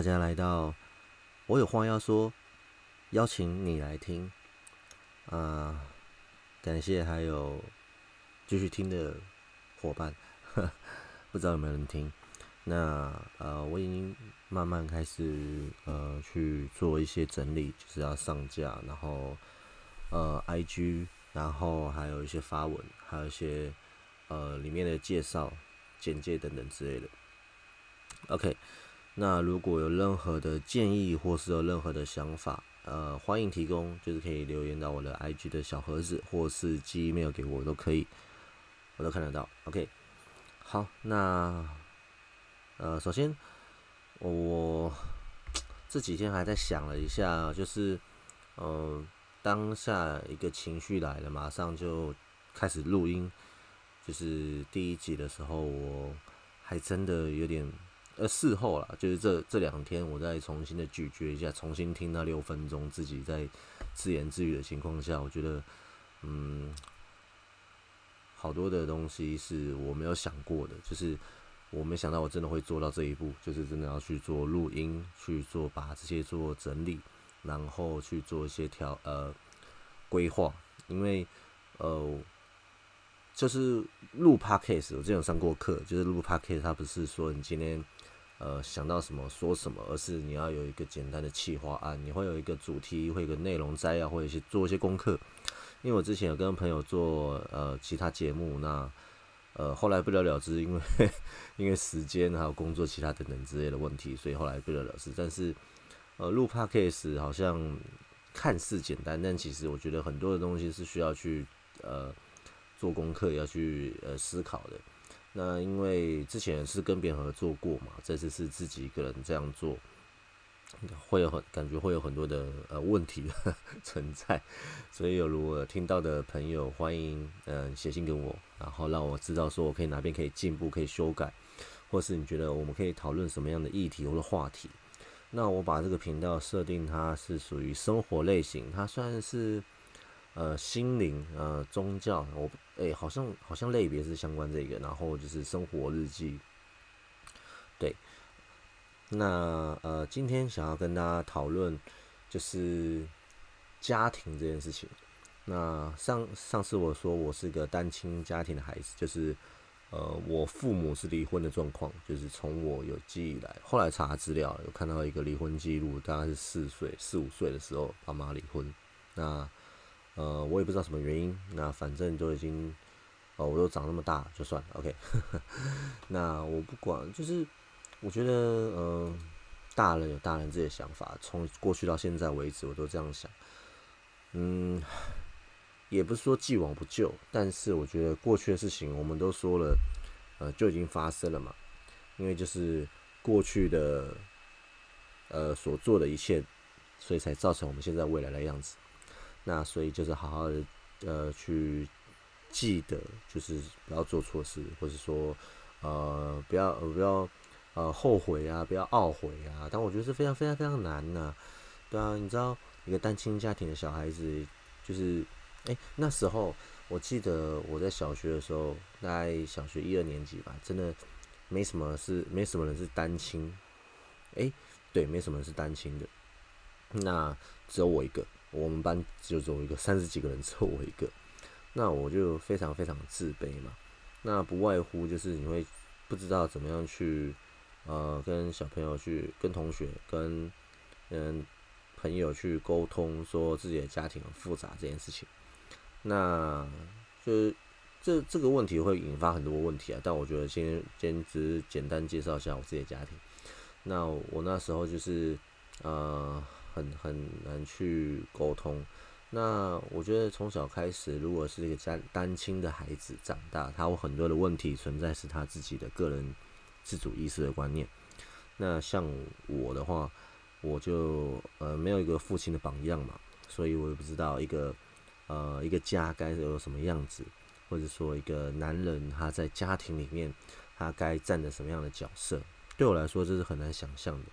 大家来到我有话要说，邀请你来听啊！感谢还有继续听的伙伴，不知道有没有人听？那呃，我已经慢慢开始呃去做一些整理，就是要上架，然后呃，IG，然后还有一些发文，还有一些呃里面的介绍、简介等等之类的。OK，那如果有任何的建议或是有任何的想法，呃，欢迎提供，就是可以留言到我的 IG 的小盒子，或是寄 email 给我都可以，我都看得到。OK，好，那呃，首先我这几天还在想了一下，就是嗯，当下一个情绪来了，马上就开始录音，就是第一集的时候，我还真的有点。呃，事后了，就是这这两天，我再重新的咀嚼一下，重新听那六分钟，自己在自言自语的情况下，我觉得，嗯，好多的东西是我没有想过的，就是我没想到我真的会做到这一步，就是真的要去做录音，去做把这些做整理，然后去做一些调呃规划，因为呃。就是录 podcast，我之前有上过课，就是录 podcast，它不是说你今天呃想到什么说什么，而是你要有一个简单的企划案，你会有一个主题，会有个内容摘要，或者一些做一些功课。因为我之前有跟朋友做呃其他节目，那呃后来不了了之，因为因为时间还有工作其他等等之类的问题，所以后来不了了之。但是呃录 podcast 好像看似简单，但其实我觉得很多的东西是需要去呃。做功课要去呃思考的，那因为之前是跟别人合作过嘛，这次是自己一个人这样做，会有很感觉会有很多的呃问题 存在，所以有如果听到的朋友，欢迎嗯写信给我，然后让我知道说我可以哪边可以进步，可以修改，或是你觉得我们可以讨论什么样的议题或者话题，那我把这个频道设定它是属于生活类型，它算是。呃，心灵，呃，宗教，我，哎，好像好像类别是相关这个，然后就是生活日记，对，那呃，今天想要跟大家讨论就是家庭这件事情。那上上次我说我是个单亲家庭的孩子，就是呃，我父母是离婚的状况，就是从我有记忆来，后来查资料有看到一个离婚记录，大概是四岁四五岁的时候爸妈离婚，那。呃，我也不知道什么原因，那反正都已经，哦，我都长那么大，就算了，OK。那我不管，就是我觉得，呃，大人有大人自己的想法，从过去到现在为止，我都这样想。嗯，也不是说既往不咎，但是我觉得过去的事情，我们都说了，呃，就已经发生了嘛。因为就是过去的，呃，所做的一切，所以才造成我们现在未来的样子。那所以就是好好的，呃，去记得，就是不要做错事，或者说，呃，不要不要呃后悔啊，不要懊悔啊。但我觉得是非常非常非常难呐，对啊，你知道一个单亲家庭的小孩子，就是，哎，那时候我记得我在小学的时候，大概小学一二年级吧，真的没什么是没什么人是单亲，哎，对，没什么人是单亲的，那只有我一个。我们班就只有一个三十几个人，只有我一个，那我就非常非常自卑嘛。那不外乎就是你会不知道怎么样去呃跟小朋友去跟同学跟嗯朋友去沟通，说自己的家庭很复杂这件事情。那就这这个问题会引发很多问题啊。但我觉得先先只简单介绍一下我自己的家庭。那我那时候就是呃。很很难去沟通。那我觉得从小开始，如果是一个家单亲的孩子长大，他有很多的问题存在，是他自己的个人自主意识的观念。那像我的话，我就呃没有一个父亲的榜样嘛，所以我也不知道一个呃一个家该有什么样子，或者说一个男人他在家庭里面他该占着什么样的角色，对我来说这是很难想象的。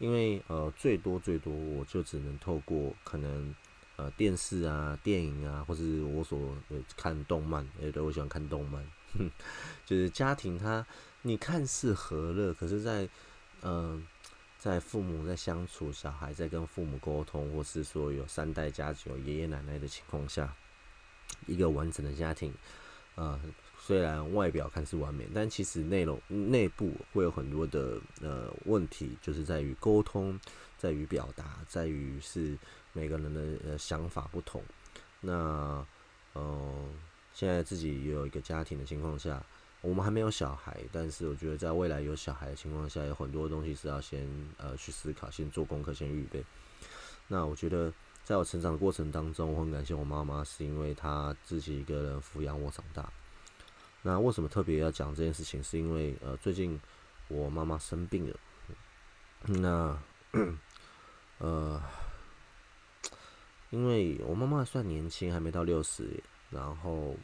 因为呃，最多最多，我就只能透过可能呃电视啊、电影啊，或是我所看动漫，哎，对我喜欢看动漫，就是家庭它你看似和乐，可是，在嗯，在父母在相处，小孩在跟父母沟通，或是说有三代家族、爷爷奶奶的情况下，一个完整的家庭，呃，虽然外表看似完美，但其实内容内部会有很多的呃问题，就是在于沟通，在于表达，在于是每个人的呃想法不同。那嗯，现在自己也有一个家庭的情况下。我们还没有小孩，但是我觉得在未来有小孩的情况下，有很多东西是要先呃去思考，先做功课，先预备。那我觉得在我成长的过程当中，我很感谢我妈妈，是因为她自己一个人抚养我长大。那为什么特别要讲这件事情？是因为呃最近我妈妈生病了。那呃，因为我妈妈算年轻，还没到六十，然后。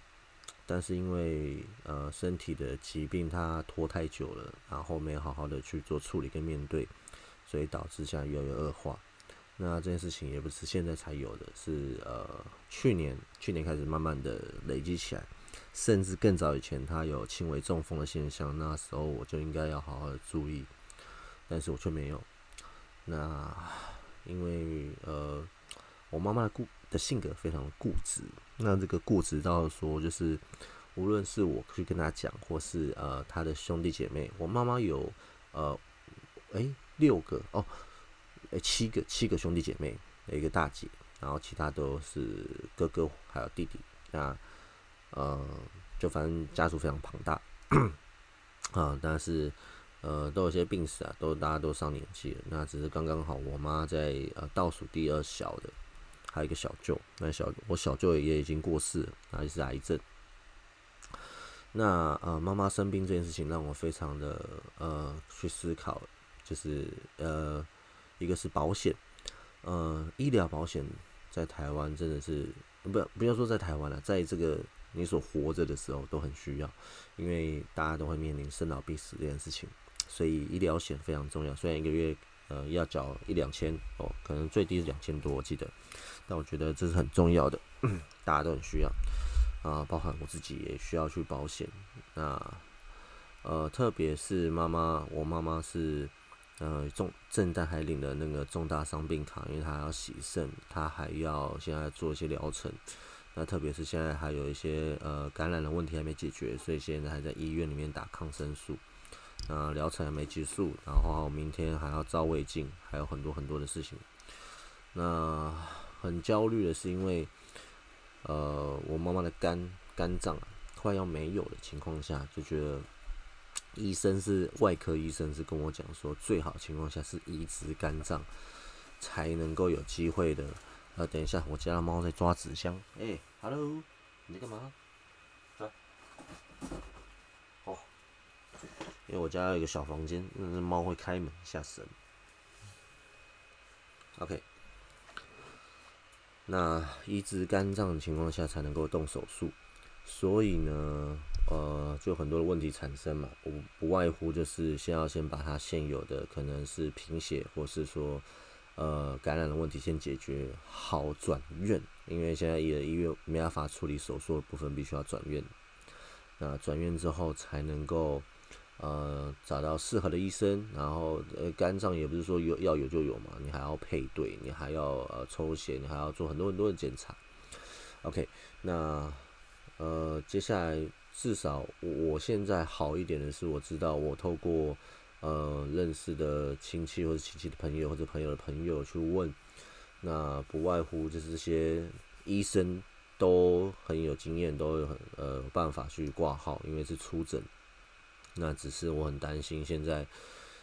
但是因为呃身体的疾病，她拖太久了，然后没有好好的去做处理跟面对，所以导致现在越来越恶化。那这件事情也不是现在才有的，是呃去年去年开始慢慢的累积起来，甚至更早以前他有轻微中风的现象，那时候我就应该要好好的注意，但是我却没有。那因为呃我妈妈的故。的性格非常固执，那这个固执到说，就是无论是我去跟他讲，或是呃他的兄弟姐妹，我妈妈有呃诶六个哦，诶七个七个兄弟姐妹，一个大姐，然后其他都是哥哥还有弟弟，那呃就反正家族非常庞大啊，但是呃都有些病史啊，都大家都上年纪了，那只是刚刚好，我妈在呃倒数第二小的。还有一个小舅，那小我小舅也已经过世了，啊，也是癌症。那呃，妈妈生病这件事情让我非常的呃去思考，就是呃，一个是保险，呃，医疗保险在台湾真的是不不要说在台湾了，在这个你所活着的时候都很需要，因为大家都会面临生老病死这件事情，所以医疗险非常重要。虽然一个月呃要缴一两千哦，可能最低是两千多，我记得。但我觉得这是很重要的，大家都很需要啊，包含我自己也需要去保险。那呃，特别是妈妈，我妈妈是呃重正在还领的那个重大伤病卡，因为她要洗肾，她还要现在做一些疗程。那特别是现在还有一些呃感染的问题还没解决，所以现在还在医院里面打抗生素。那疗程还没结束，然后明天还要照胃镜，还有很多很多的事情。那很焦虑的是因为，呃，我妈妈的肝肝脏快要没有的情况下，就觉得医生是外科医生是跟我讲说，最好情况下是移植肝脏才能够有机会的。呃，等一下，我家的猫在抓纸箱。哎，Hello，你在干嘛？来，哦，因为我家有一个小房间，那只猫会开门，吓死人。OK。那移植肝脏的情况下才能够动手术，所以呢，呃，就很多的问题产生嘛，不不外乎就是先要先把它现有的可能是贫血或是说呃感染的问题先解决好转院，因为现在医医院没办法处理手术的部分，必须要转院。那转院之后才能够。呃，找到适合的医生，然后呃，肝脏也不是说有要有就有嘛，你还要配对，你还要呃抽血，你还要做很多很多的检查。OK，那呃，接下来至少我现在好一点的是，我知道我透过呃认识的亲戚或者亲戚的朋友或者朋友的朋友去问，那不外乎就是这些医生都很有经验，都有很呃办法去挂号，因为是出诊。那只是我很担心，现在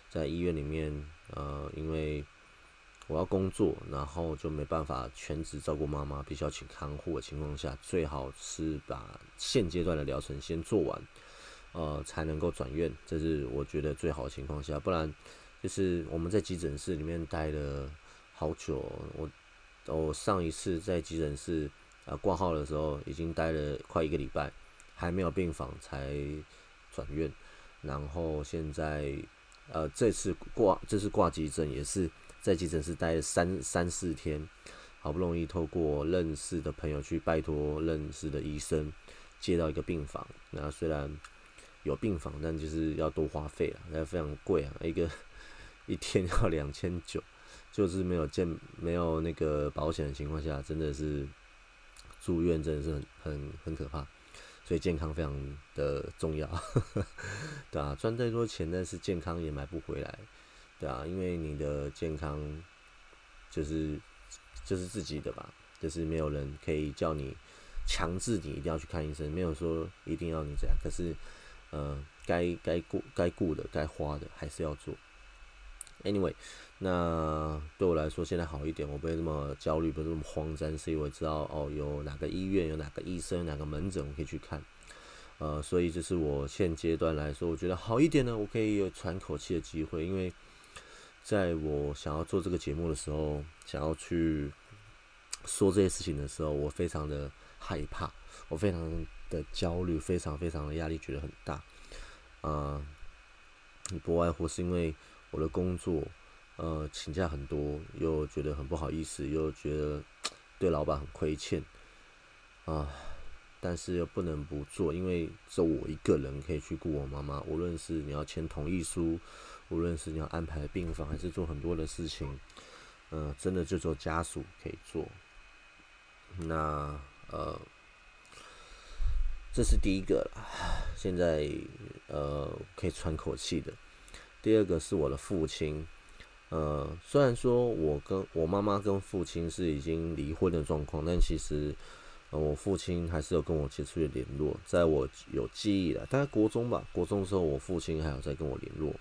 在医院里面，呃，因为我要工作，然后就没办法全职照顾妈妈，必须要请看护的情况下，最好是把现阶段的疗程先做完，呃，才能够转院，这是我觉得最好的情况下。不然就是我们在急诊室里面待了好久，我我上一次在急诊室啊挂号的时候，已经待了快一个礼拜，还没有病房才转院。然后现在，呃，这次挂这次挂急诊也是在急诊室待了三三四天，好不容易透过认识的朋友去拜托认识的医生接到一个病房。那虽然有病房，但就是要多花费啊，那非常贵啊。一个一天要两千九，就是没有健没有那个保险的情况下，真的是住院真的是很很很可怕。所以健康非常的重要，对啊，赚再多钱，但是健康也买不回来，对啊，因为你的健康就是就是自己的吧，就是没有人可以叫你强制你一定要去看医生，没有说一定要你这样，可是呃，该该顾该顾的该花的还是要做。Anyway，那对我来说现在好一点，我不会那么焦虑，不是那么慌张，是因为我知道哦，有哪个医院，有哪个医生，哪个门诊我可以去看，呃，所以这是我现阶段来说，我觉得好一点呢，我可以有喘口气的机会，因为在我想要做这个节目的时候，想要去说这些事情的时候，我非常的害怕，我非常的焦虑，非常非常的压力，觉得很大，啊，不外乎是因为。我的工作，呃，请假很多，又觉得很不好意思，又觉得对老板很亏欠，啊，但是又不能不做，因为只有我一个人可以去顾我妈妈。无论是你要签同意书，无论是你要安排病房，还是做很多的事情，嗯，真的就做家属可以做。那呃，这是第一个了，现在呃可以喘口气的。第二个是我的父亲，呃，虽然说我跟我妈妈跟父亲是已经离婚的状况，但其实，我父亲还是有跟我接触的联络，在我有记忆的，大概国中吧，国中的时候，我父亲还有在跟我联络，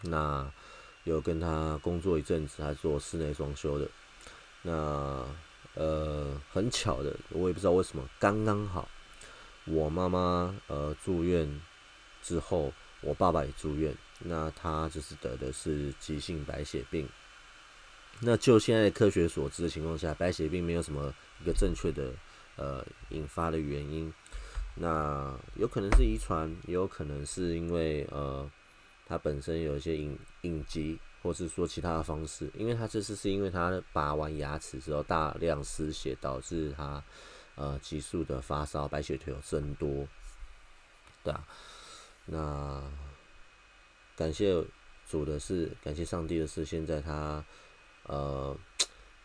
那有跟他工作一阵子，还做室内装修的，那呃，很巧的，我也不知道为什么，刚刚好，我妈妈呃住院之后，我爸爸也住院。那他就是得的是急性白血病。那就现在科学所知的情况下，白血病没有什么一个正确的呃引发的原因。那有可能是遗传，也有可能是因为呃他本身有一些隐隐疾，或是说其他的方式。因为他这次是因为他拔完牙齿之后大量失血，导致他呃急速的发烧，白血球增多，对啊，那。感谢主的是，感谢上帝的是，现在他呃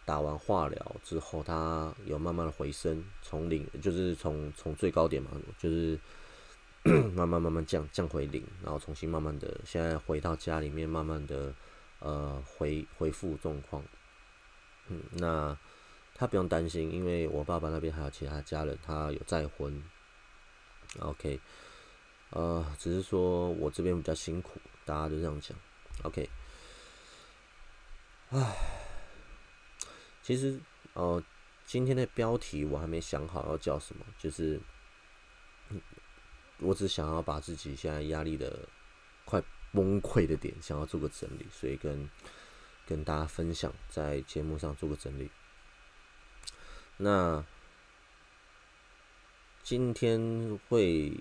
打完化疗之后，他有慢慢的回升，从零就是从从最高点嘛，就是 慢慢慢慢降降回零，然后重新慢慢的现在回到家里面，慢慢的呃回恢复状况。嗯，那他不用担心，因为我爸爸那边还有其他家人，他有再婚。OK，呃，只是说我这边比较辛苦。大家都这样讲，OK。唉，其实哦，今天的标题我还没想好要叫什么，就是我只想要把自己现在压力的快崩溃的点，想要做个整理，所以跟跟大家分享，在节目上做个整理。那今天会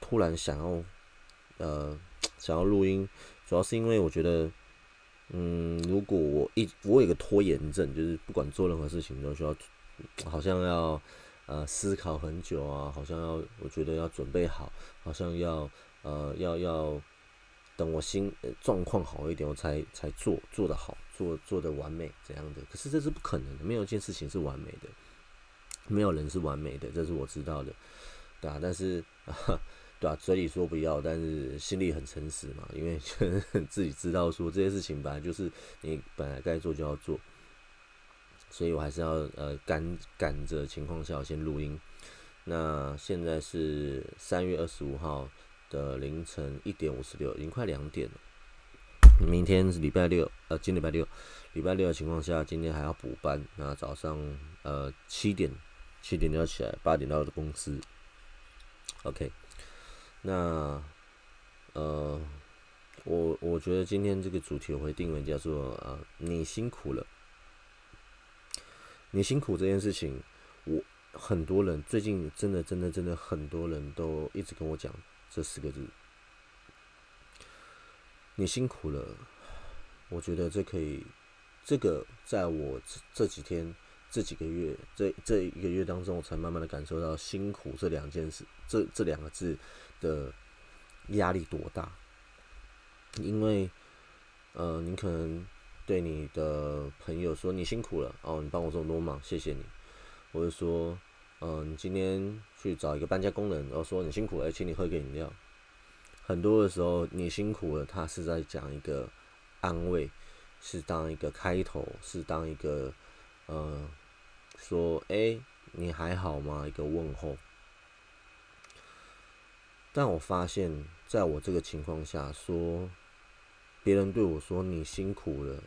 突然想要呃。想要录音，主要是因为我觉得，嗯，如果我一我有个拖延症，就是不管做任何事情都需要，好像要呃思考很久啊，好像要我觉得要准备好，好像要呃要要等我心状况好一点，我才才做做得好，做做的完美怎样的？可是这是不可能的，没有一件事情是完美的，没有人是完美的，这是我知道的，对啊，但是。对吧？嘴里说不要，但是心里很诚实嘛。因为自己知道说这些事情本来就是你本来该做就要做，所以我还是要呃赶赶着情况下先录音。那现在是三月二十五号的凌晨一点五十六，已经快两点了。明天是礼拜六，呃，今礼拜六，礼拜六的情况下，今天还要补班。那早上呃七点七点就要起来，八点到的公司。OK。那，呃，我我觉得今天这个主题我会定为叫做呃，你辛苦了。你辛苦这件事情，我很多人最近真的真的真的很多人都一直跟我讲这四个字。你辛苦了，我觉得这可以，这个在我这这几天这几个月这这一个月当中，我才慢慢的感受到辛苦这两件事，这这两个字。的压力多大？因为呃，你可能对你的朋友说你辛苦了哦，你帮我这么多忙，谢谢你。或者说，呃，你今天去找一个搬家工人，然后说你辛苦了，请你喝个饮料。很多的时候，你辛苦了，他是在讲一个安慰，是当一个开头，是当一个呃，说哎，你还好吗？一个问候。但我发现，在我这个情况下说。别人对我说“你辛苦了”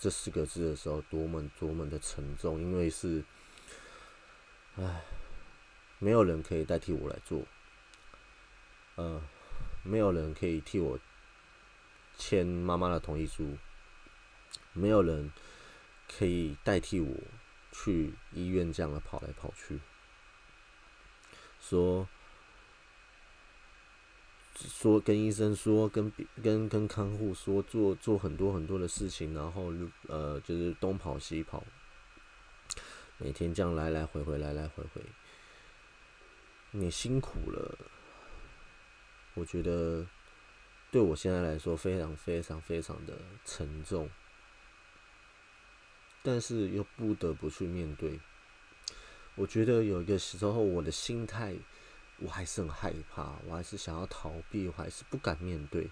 这四个字的时候，多么多么的沉重，因为是，唉，没有人可以代替我来做，呃，没有人可以替我签妈妈的同意书，没有人可以代替我去医院这样的跑来跑去，说。说跟医生说，跟跟跟看护说，做做很多很多的事情，然后呃，就是东跑西跑，每天这样来来回回，来来回回，你辛苦了。我觉得对我现在来说，非常非常非常的沉重，但是又不得不去面对。我觉得有一个时候，我的心态。我还是很害怕，我还是想要逃避，我还是不敢面对。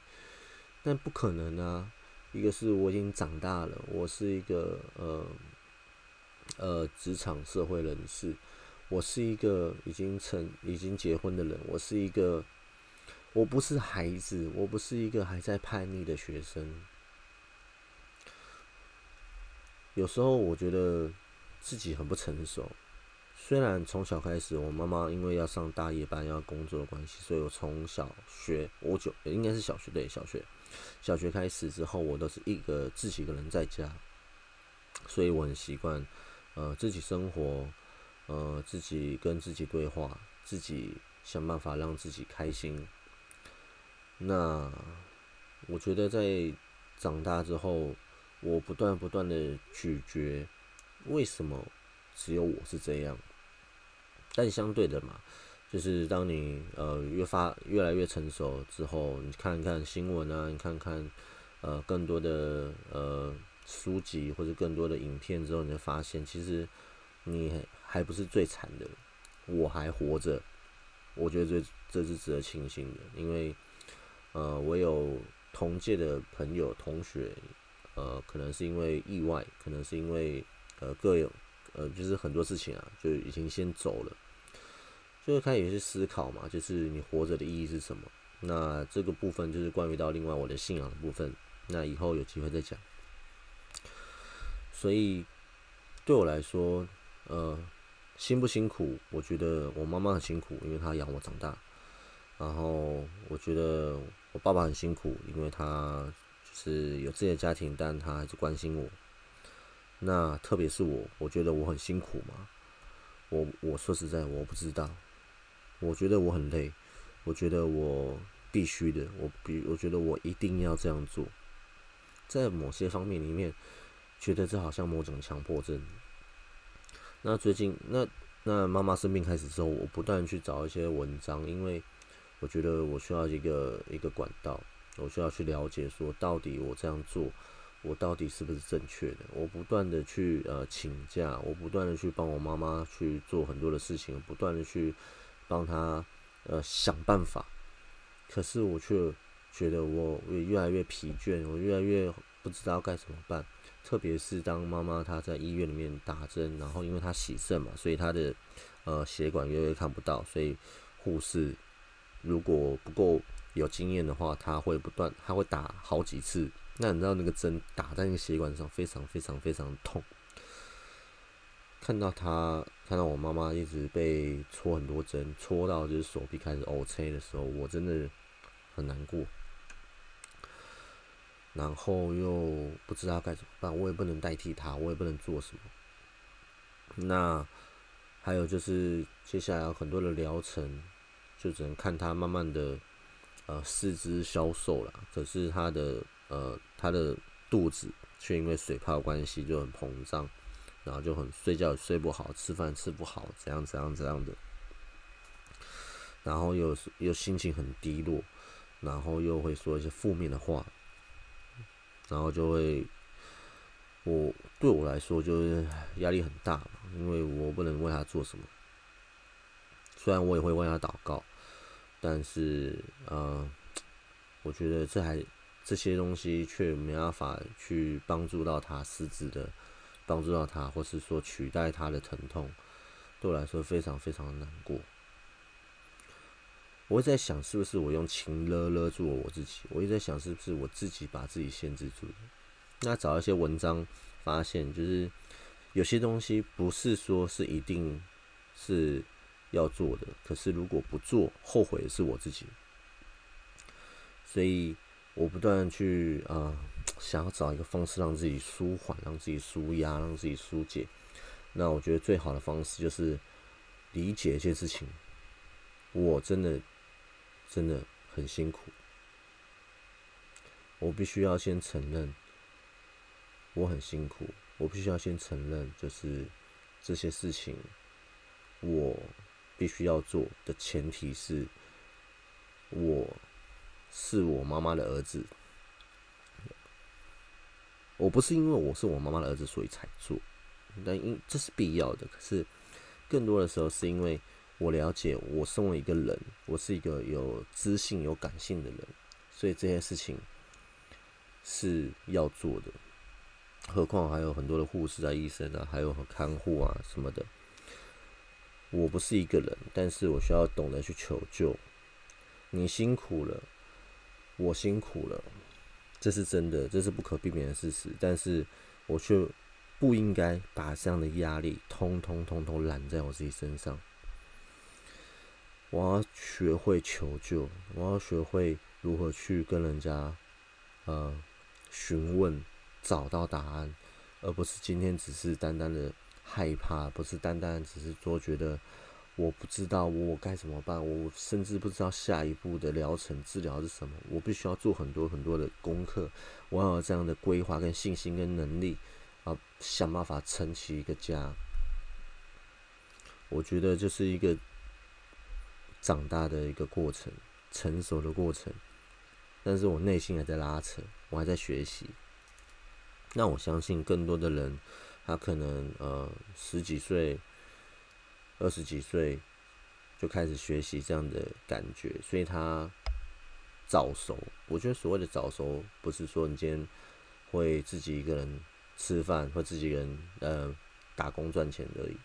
但不可能啊！一个是我已经长大了，我是一个呃呃职场社会人士，我是一个已经成已经结婚的人，我是一个我不是孩子，我不是一个还在叛逆的学生。有时候我觉得自己很不成熟。虽然从小开始，我妈妈因为要上大夜班要工作的关系，所以我从小学我就应该是小学对小学，小学开始之后，我都是一个自己一个人在家，所以我很习惯，呃，自己生活，呃，自己跟自己对话，自己想办法让自己开心。那我觉得在长大之后，我不断不断的咀嚼，为什么只有我是这样？但相对的嘛，就是当你呃越发越来越成熟之后，你看看新闻啊，你看看呃更多的呃书籍或者更多的影片之后，你会发现其实你还不是最惨的，我还活着，我觉得这这是值得庆幸的，因为呃我有同届的朋友同学，呃可能是因为意外，可能是因为呃各有呃就是很多事情啊，就已经先走了。就开始去思考嘛，就是你活着的意义是什么？那这个部分就是关于到另外我的信仰的部分，那以后有机会再讲。所以对我来说，呃，辛不辛苦？我觉得我妈妈很辛苦，因为她养我长大。然后我觉得我爸爸很辛苦，因为他是有自己的家庭，但他还是关心我。那特别是我，我觉得我很辛苦嘛。我我说实在，我不知道。我觉得我很累，我觉得我必须的，我必我觉得我一定要这样做，在某些方面里面，觉得这好像某种强迫症。那最近，那那妈妈生病开始之后，我不断去找一些文章，因为我觉得我需要一个一个管道，我需要去了解说，到底我这样做，我到底是不是正确的？我不断的去呃请假，我不断的去帮我妈妈去做很多的事情，不断的去。帮她呃想办法，可是我却觉得我也越来越疲倦，我越来越不知道该怎么办。特别是当妈妈她在医院里面打针，然后因为她洗肾嘛，所以她的呃血管越来越看不到，所以护士如果不够有经验的话，他会不断他会打好几次。那你知道那个针打在那个血管上，非常非常非常痛。看到他，看到我妈妈一直被戳很多针，戳到就是手臂开始 O C 的时候，我真的很难过。然后又不知道该怎么办，我也不能代替他，我也不能做什么。那还有就是接下来有很多的疗程，就只能看他慢慢的呃四肢消瘦了，可是他的呃他的肚子却因为水泡关系就很膨胀。然后就很睡觉睡不好，吃饭吃不好，怎样怎样怎样的，然后又又心情很低落，然后又会说一些负面的话，然后就会，我对我来说就是压力很大，因为我不能为他做什么。虽然我也会为他祷告，但是，嗯，我觉得这还这些东西却没办法去帮助到他实质的帮助到他，或是说取代他的疼痛，对我来说非常非常的难过。我在想，是不是我用情勒勒住了我自己？我一直在想，是不是我自己把自己限制住的？那找一些文章，发现就是有些东西不是说是一定是要做的，可是如果不做，后悔的是我自己。所以我不断去啊，想要找一个方式让自己舒缓，让自己舒压，让自己疏解。那我觉得最好的方式就是理解一些事情。我真的。真的很辛苦，我必须要先承认我很辛苦。我必须要先承认，就是这些事情我必须要做的前提是，我是我妈妈的儿子。我不是因为我是我妈妈的儿子所以才做，但因这是必要的。可是更多的时候是因为。我了解，我身为一个人，我是一个有知性、有感性的人，所以这些事情是要做的。何况还有很多的护士啊、医生啊，还有看护啊什么的。我不是一个人，但是我需要懂得去求救。你辛苦了，我辛苦了，这是真的，这是不可避免的事实。但是我却不应该把这样的压力通通通通揽在我自己身上。我要学会求救，我要学会如何去跟人家，呃，询问，找到答案，而不是今天只是单单的害怕，不是单单只是说觉得我不知道我该怎么办，我甚至不知道下一步的疗程治疗是什么，我必须要做很多很多的功课，我要有这样的规划跟信心跟能力，啊，想办法撑起一个家。我觉得就是一个。长大的一个过程，成熟的过程，但是我内心还在拉扯，我还在学习。那我相信更多的人，他可能呃十几岁、二十几岁就开始学习这样的感觉，所以他早熟。我觉得所谓的早熟，不是说你今天会自己一个人吃饭，或自己一个人呃打工赚钱而已。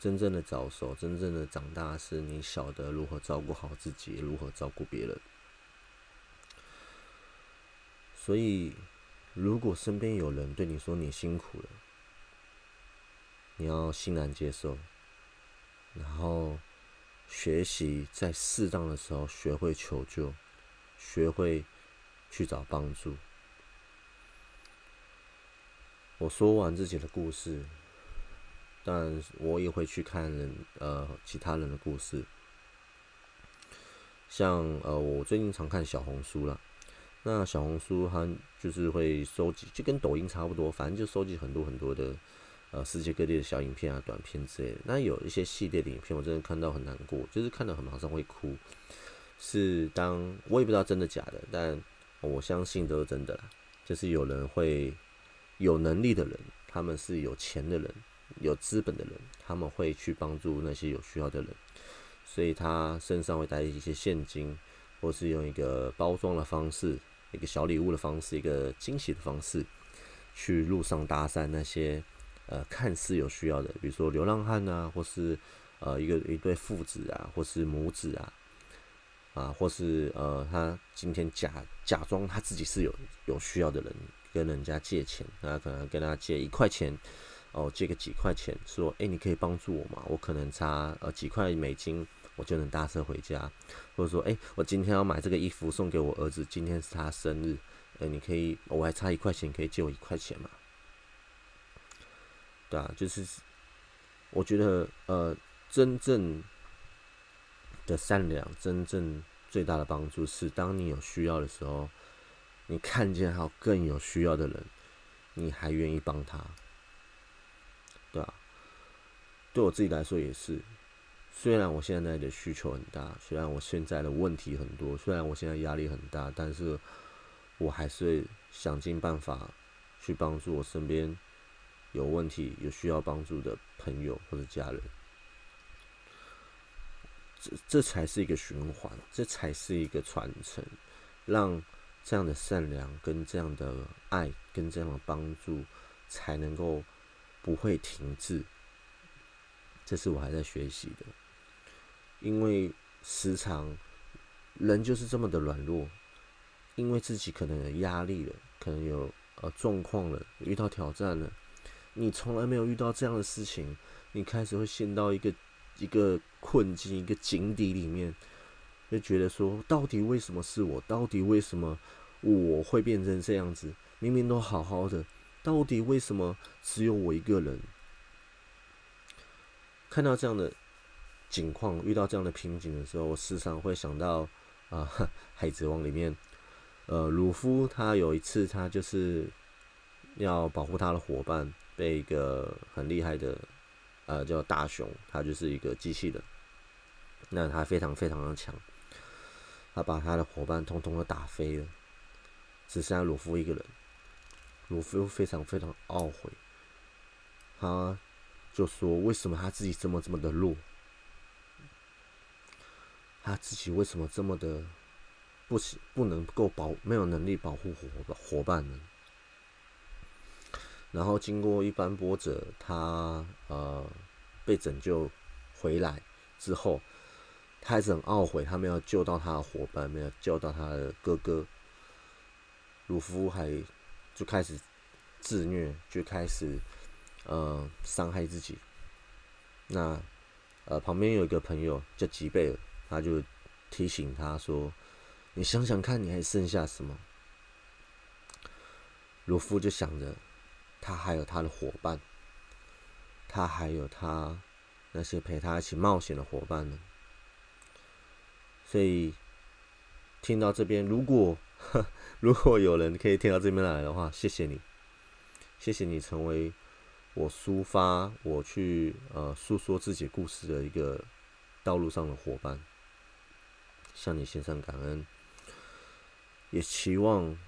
真正的早熟，真正的长大，是你晓得如何照顾好自己，如何照顾别人。所以，如果身边有人对你说你辛苦了，你要欣然接受，然后学习在适当的时候学会求救，学会去找帮助。我说完自己的故事。但我也会去看人，呃，其他人的故事。像呃，我最近常看小红书了。那小红书它就是会收集，就跟抖音差不多，反正就收集很多很多的呃世界各地的小影片啊、短片之类的。那有一些系列的影片，我真的看到很难过，就是看到很马上会哭。是当我也不知道真的假的，但我相信都是真的啦。就是有人会有能力的人，他们是有钱的人。有资本的人，他们会去帮助那些有需要的人，所以他身上会带一些现金，或是用一个包装的方式，一个小礼物的方式，一个惊喜的方式，去路上搭讪那些呃看似有需要的，比如说流浪汉啊，或是呃一个一对父子啊，或是母子啊，啊，或是呃他今天假假装他自己是有有需要的人，跟人家借钱，他可能跟他借一块钱。哦，借个几块钱，说，哎，你可以帮助我吗？我可能差呃几块美金，我就能搭车回家。或者说，哎，我今天要买这个衣服送给我儿子，今天是他生日，呃，你可以，我还差一块钱，可以借我一块钱吗？对啊，就是，我觉得，呃，真正的善良，真正最大的帮助是，当你有需要的时候，你看见还有更有需要的人，你还愿意帮他。对啊，对我自己来说也是。虽然我现在的需求很大，虽然我现在的问题很多，虽然我现在压力很大，但是我还是想尽办法去帮助我身边有问题、有需要帮助的朋友或者家人。这这才是一个循环，这才是一个传承，让这样的善良跟这样的爱跟这样的帮助才能够不会停滞。这是我还在学习的，因为时常人就是这么的软弱，因为自己可能有压力了，可能有呃状况了，遇到挑战了，你从来没有遇到这样的事情，你开始会陷到一个。一个困境，一个井底里面，就觉得说，到底为什么是我？到底为什么我会变成这样子？明明都好好的，到底为什么只有我一个人？看到这样的境况，遇到这样的瓶颈的时候，我时常会想到啊，《海贼王》里面，呃，鲁夫他有一次，他就是要保护他的伙伴，被一个很厉害的。呃，叫大雄，他就是一个机器人。那他非常非常的强，他把他的伙伴通通都打飞了，只剩下鲁夫一个人。鲁夫非常非常懊悔，他就说：“为什么他自己这么这么的弱？他自己为什么这么的不行，不能够保，没有能力保护伙伙伴呢？”然后经过一番波折，他呃被拯救回来之后，他还是很懊悔，他没有救到他的伙伴，没有救到他的哥哥。鲁夫还就开始自虐，就开始呃伤害自己。那呃旁边有一个朋友叫吉贝尔，他就提醒他说：“你想想看，你还剩下什么？”鲁夫就想着。他还有他的伙伴，他还有他那些陪他一起冒险的伙伴们。所以听到这边，如果 如果有人可以听到这边来的话，谢谢你，谢谢你成为我抒发、我去呃诉说自己故事的一个道路上的伙伴，向你献上感恩，也期望。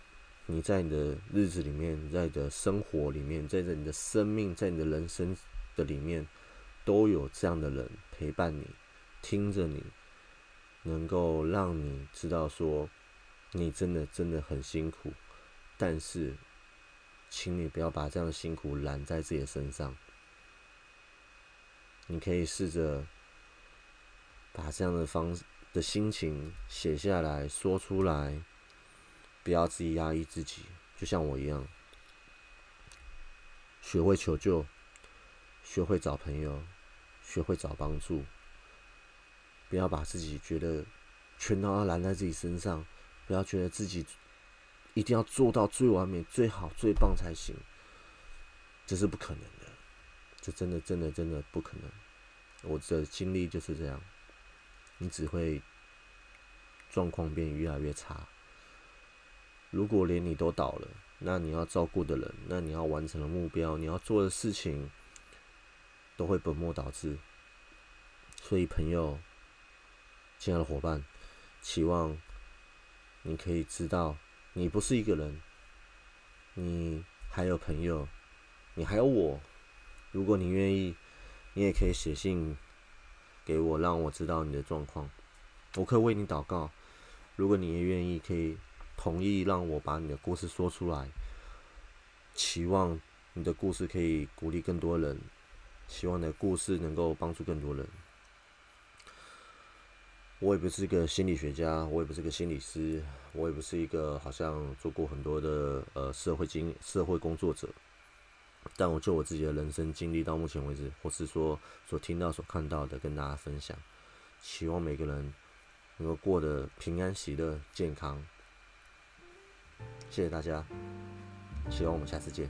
你在你的日子里面，在你的生活里面，在你的生命，在你的人生的里面，都有这样的人陪伴你，听着你，能够让你知道说，你真的真的很辛苦，但是，请你不要把这样的辛苦揽在自己的身上。你可以试着把这样的方的心情写下来说出来。不要自己压抑自己，就像我一样，学会求救，学会找朋友，学会找帮助。不要把自己觉得全都要揽在自己身上，不要觉得自己一定要做到最完美、最好、最棒才行，这是不可能的，这真的、真的、真的不可能。我的经历就是这样，你只会状况变越来越差。如果连你都倒了，那你要照顾的人，那你要完成的目标，你要做的事情，都会本末倒置。所以，朋友，亲爱的伙伴，期望你可以知道，你不是一个人，你还有朋友，你还有我。如果你愿意，你也可以写信给我，让我知道你的状况，我可以为你祷告。如果你也愿意，可以。同意让我把你的故事说出来，期望你的故事可以鼓励更多人，希望你的故事能够帮助更多人。我也不是一个心理学家，我也不是个心理师，我也不是一个好像做过很多的呃社会经社会工作者，但我就我自己的人生经历到目前为止，或是说所听到、所看到的，跟大家分享。希望每个人能够过得平安、喜乐、健康。谢谢大家，希望我们下次见。